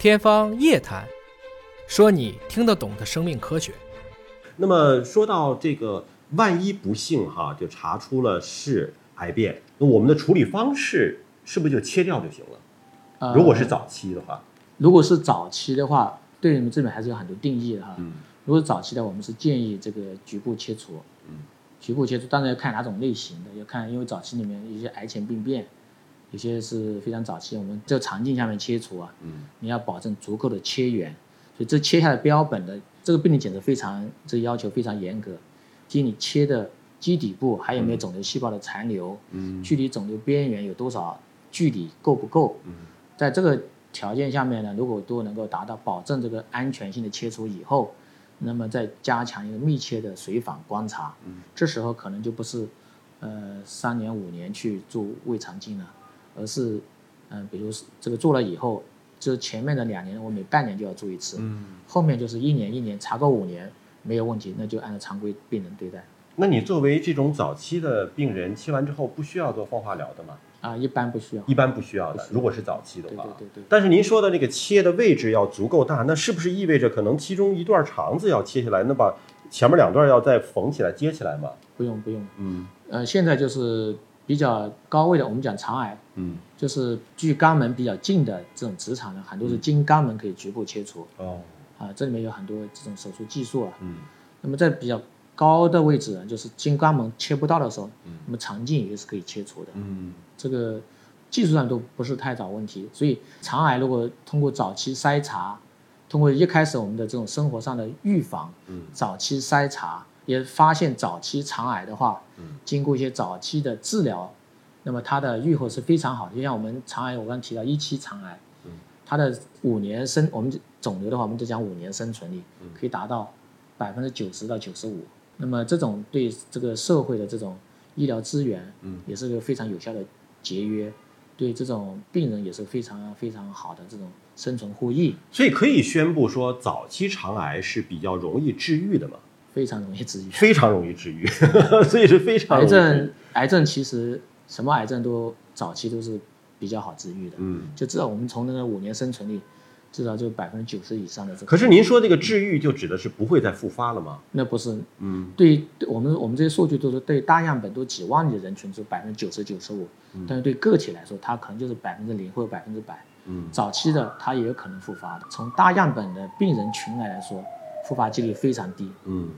天方夜谭，说你听得懂的生命科学。那么说到这个，万一不幸哈，就查出了是癌变，那我们的处理方式是不是就切掉就行了？呃如果是早期的话，如果是早期的话，对你们这边还是有很多定义的哈。嗯如果早期的，我们是建议这个局部切除。嗯，局部切除，当然要看哪种类型的，要看因为早期里面一些癌前病变，有些是非常早期，我们这个肠镜下面切除啊，嗯你要保证足够的切源，所以这切下来标本的这个病理检测非常，这个要求非常严格，即你切的基底部还有没有肿瘤细胞的残留，嗯距离肿瘤边缘有多少距离够不够？嗯在这个条件下面呢，如果都能够达到保证这个安全性的切除以后，那么再加强一个密切的随访观察，嗯这时候可能就不是呃三年五年去做胃肠镜了，而是嗯、呃比如是这个做了以后，就是前面的两年我每半年就要做一次，嗯，后面就是一年一年查个五年没有问题，那就按照常规病人对待。那你作为这种早期的病人，切完之后不需要做放化疗的吗？啊，一般不需要。一般不需要的，要如果是早期的话。对对对对。但是您说的那个切的位置要足够大，那是不是意味着可能其中一段肠子要切下来，那把前面两段要再缝起来接起来吗？不用不用，嗯呃，现在就是比较高位的，我们讲肠癌，嗯。就是距肛门比较近的这种直肠呢，很多是经肛门可以局部切除哦。啊，这里面有很多这种手术技术啊。嗯。那么在比较高的位置呢，就是经肛门切不到的时候嗯，那么肠镜也是可以切除的。嗯。这个技术上都不是太找问题，所以肠癌如果通过早期筛查，通过一开始我们的这种生活上的预防，嗯。早期筛查也发现早期肠癌的话，嗯。经过一些早期的治疗，那么它的预后是非常好的。就像我们肠癌，我刚刚提到一期肠癌，嗯。它的五年生，我们肿瘤的话，我们就讲五年生存率嗯。可以达到百分之九十到九十五。那么这种对这个社会的这种医疗资源，嗯。也是个非常有效的节约，对这种病人也是非常非常好的这种生存获益，所以可以宣布说，早期肠癌是比较容易治愈的嘛，非常容易治愈。非常容易治愈，所以是非常癌症，癌症其实什么癌症都早期都是比较好治愈的，嗯。就至少我们从那个五年生存率，至少就百分之九十以上的这个。可是您说这个治愈就指的是不会再复发了吗？那不是嗯对我们我们这些数据都是对大样本都几万例的人群是百分之九十九十五，但是对个体来说，它可能就是百分之零或者百分之百。嗯早期的它也有可能复发的。从大样本的病人群来来说，复发几率非常低。嗯，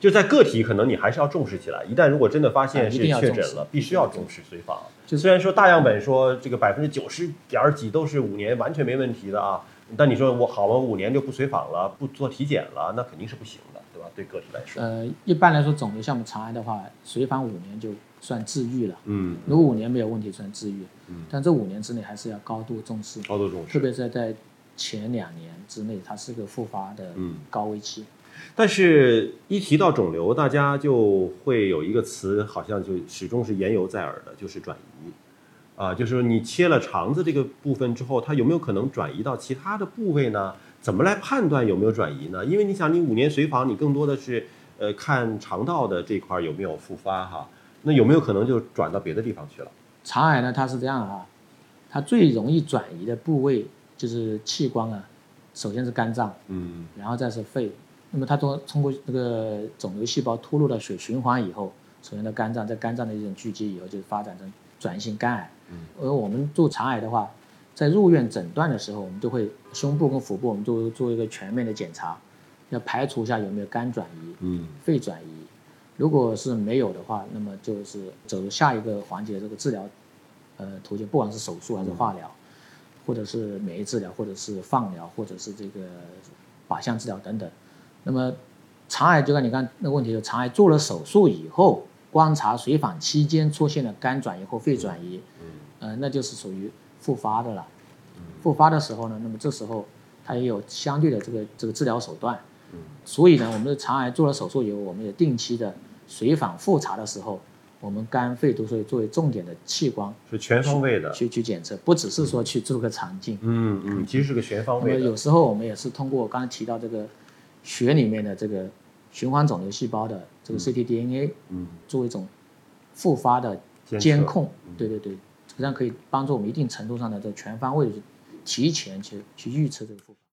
就在个体，可能你还是要重视起来。一旦如果真的发现是确诊了，必须要重视随访。就虽然说大样本说这个百分之九十点儿几都是五年完全没问题的啊，但你说我好了五年就不随访了，不做体检了，那肯定是不行的，对吧？对个体来说，呃，一般来说，肿瘤项目肠癌的话，随访五年就算治愈了。嗯，如果五年没有问题，算治愈。嗯但这五年之内还是要高度重视，高度重视特。别是在前两年之内，它是个复发的嗯高危期。但是，一提到肿瘤，大家就会有一个词，好像就始终是言犹在耳的，就是转移。啊，就是说你切了肠子这个部分之后，它有没有可能转移到其他的部位呢？怎么来判断有没有转移呢？因为你想，你五年随访，你更多的是呃看肠道的这块有没有复发哈，那有没有可能就转到别的地方去了？肠癌呢，它是这样啊，它最容易转移的部位就是器官啊，首先是肝脏，嗯然后再是肺。那么它通通过这个肿瘤细胞突入到血循环以后，首先到肝脏，在肝脏的一种聚集以后，就发展成转移性肝癌。嗯而我们做肠癌的话，在入院诊断的时候，我们都会胸部跟腹部，我们都做一个全面的检查，要排除一下有没有肝转移、嗯肺转移。如果是没有的话，那么就是走入下一个环节这个治疗，呃，途径，不管是手术还是化疗，或者是免疫治疗，或者是放疗，或者是这个靶向治疗等等。那么肠癌就跟你刚那个问题，就肠癌做了手术以后，观察随访期间出现了肝转移或肺转移，呃，那就是属于复发的了。复发的时候呢，那么这时候它也有相对的这个这个治疗手段。所以呢，我们的肠癌做了手术以后，我们也定期的随访复查的时候，我们肝肺都是作为重点的器官是全方位的。去去检测，不只是说去做个肠镜。嗯嗯，其实是个全方那么位的。有时候我们也是通过我刚才提到这个血里面的这个循环肿瘤细胞的这个 ctDNA，嗯，作为一种复发的监控。对对对，这样可以帮助我们一定程度上的这个全方位的去提前去去预测这个复发。